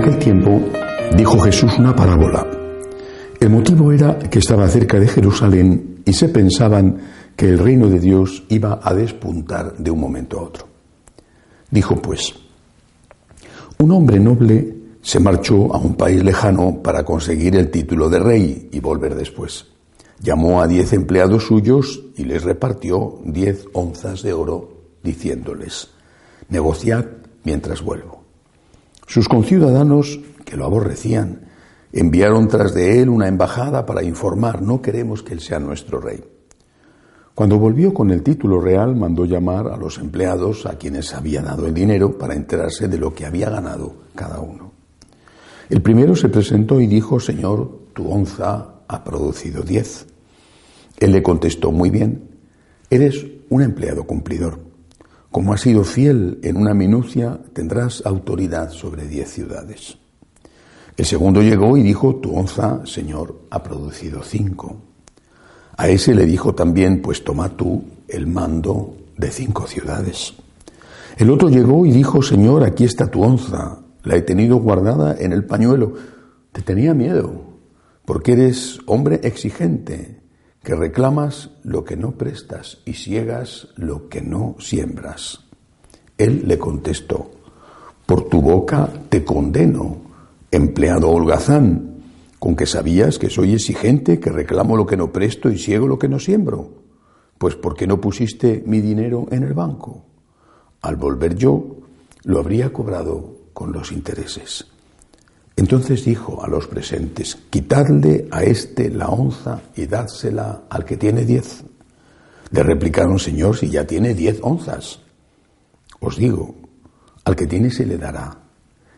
aquel tiempo dijo Jesús una parábola. El motivo era que estaba cerca de Jerusalén y se pensaban que el reino de Dios iba a despuntar de un momento a otro. Dijo pues, un hombre noble se marchó a un país lejano para conseguir el título de rey y volver después. Llamó a diez empleados suyos y les repartió diez onzas de oro, diciéndoles, negociad mientras vuelvo. Sus conciudadanos, que lo aborrecían, enviaron tras de él una embajada para informar, no queremos que él sea nuestro rey. Cuando volvió con el título real, mandó llamar a los empleados a quienes había dado el dinero para enterarse de lo que había ganado cada uno. El primero se presentó y dijo, Señor, tu onza ha producido diez. Él le contestó, muy bien, eres un empleado cumplidor. Como has sido fiel en una minucia, tendrás autoridad sobre diez ciudades. El segundo llegó y dijo, tu onza, Señor, ha producido cinco. A ese le dijo también, pues toma tú el mando de cinco ciudades. El otro llegó y dijo, Señor, aquí está tu onza, la he tenido guardada en el pañuelo. Te tenía miedo, porque eres hombre exigente, que reclamas lo que no prestas y ciegas lo que no siembras. Él le contestó, por tu boca te condeno, empleado holgazán, con que sabías que soy exigente, que reclamo lo que no presto y ciego lo que no siembro. Pues ¿por qué no pusiste mi dinero en el banco? Al volver yo, lo habría cobrado con los intereses. Entonces dijo a los presentes, quitadle a éste la onza y dádsela al que tiene diez. Le replicaron, Señor, si ya tiene diez onzas. Os digo, al que tiene se le dará,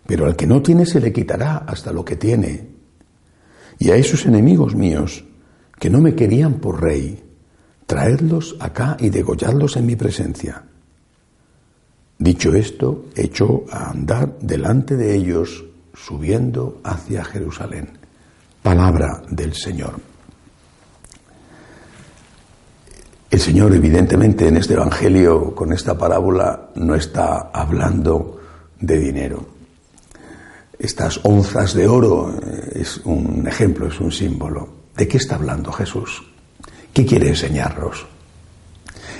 pero al que no tiene se le quitará hasta lo que tiene. Y a esos enemigos míos, que no me querían por rey, traedlos acá y degolladlos en mi presencia. Dicho esto, echó a andar delante de ellos subiendo hacia Jerusalén. Palabra del Señor. El Señor, evidentemente, en este Evangelio, con esta parábola, no está hablando de dinero. Estas onzas de oro eh, es un ejemplo, es un símbolo. ¿De qué está hablando Jesús? ¿Qué quiere enseñarnos?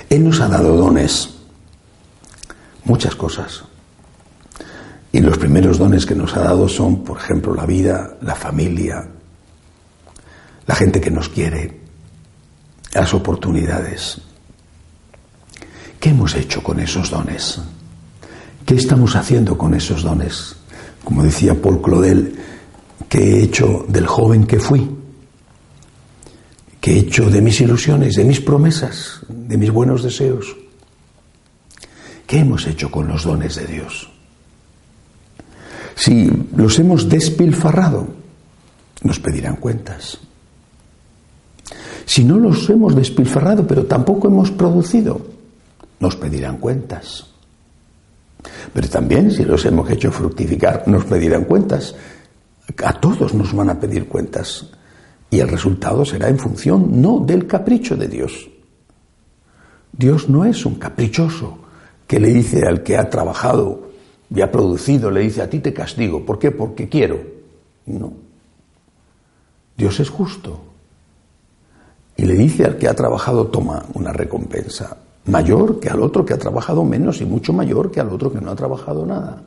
Él nos ha dado dones, muchas cosas. Y los primeros dones que nos ha dado son, por ejemplo, la vida, la familia, la gente que nos quiere, las oportunidades. ¿Qué hemos hecho con esos dones? ¿Qué estamos haciendo con esos dones? Como decía Paul Claudel, ¿qué he hecho del joven que fui? ¿Qué he hecho de mis ilusiones, de mis promesas, de mis buenos deseos? ¿Qué hemos hecho con los dones de Dios? Si los hemos despilfarrado, nos pedirán cuentas. Si no los hemos despilfarrado, pero tampoco hemos producido, nos pedirán cuentas. Pero también si los hemos hecho fructificar, nos pedirán cuentas. A todos nos van a pedir cuentas. Y el resultado será en función no del capricho de Dios. Dios no es un caprichoso que le dice al que ha trabajado y ha producido, le dice, a ti te castigo. ¿Por qué? Porque quiero. No. Dios es justo. Y le dice al que ha trabajado, toma una recompensa mayor que al otro que ha trabajado menos y mucho mayor que al otro que no ha trabajado nada.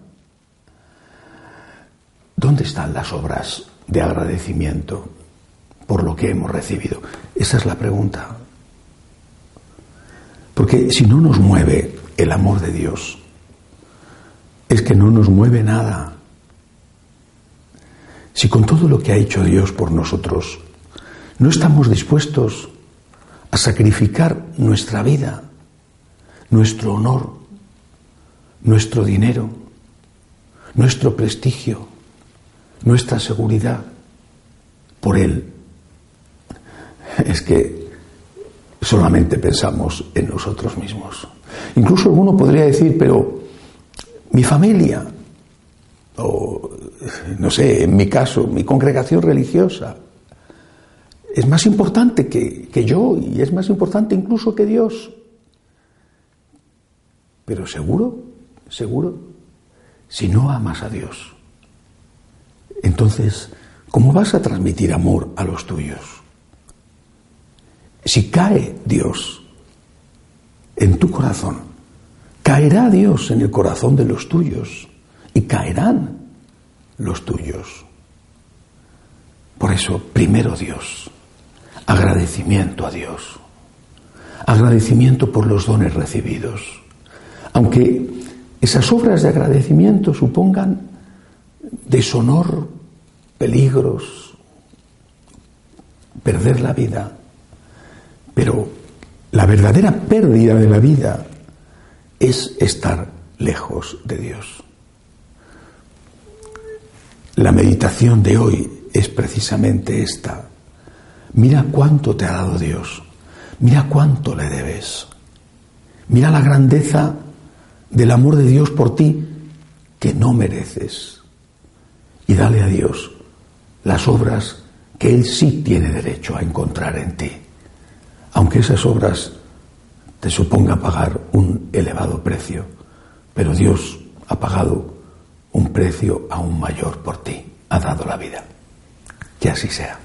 ¿Dónde están las obras de agradecimiento por lo que hemos recibido? Esa es la pregunta. Porque si no nos mueve el amor de Dios, es que no nos mueve nada. Si con todo lo que ha hecho Dios por nosotros no estamos dispuestos a sacrificar nuestra vida, nuestro honor, nuestro dinero, nuestro prestigio, nuestra seguridad por Él, es que solamente pensamos en nosotros mismos. Incluso alguno podría decir, pero mi familia, o no sé, en mi caso, mi congregación religiosa, es más importante que, que yo y es más importante incluso que Dios. Pero seguro, seguro, si no amas a Dios, entonces, ¿cómo vas a transmitir amor a los tuyos? Si cae Dios en tu corazón, caerá Dios en el corazón de los tuyos y caerán los tuyos. Por eso, primero Dios, agradecimiento a Dios, agradecimiento por los dones recibidos, aunque esas obras de agradecimiento supongan deshonor, peligros, perder la vida, pero la verdadera pérdida de la vida es estar lejos de Dios. La meditación de hoy es precisamente esta. Mira cuánto te ha dado Dios. Mira cuánto le debes. Mira la grandeza del amor de Dios por ti que no mereces. Y dale a Dios las obras que Él sí tiene derecho a encontrar en ti. Aunque esas obras te suponga pagar un elevado precio, pero Dios ha pagado un precio aún mayor por ti, ha dado la vida. Que así sea.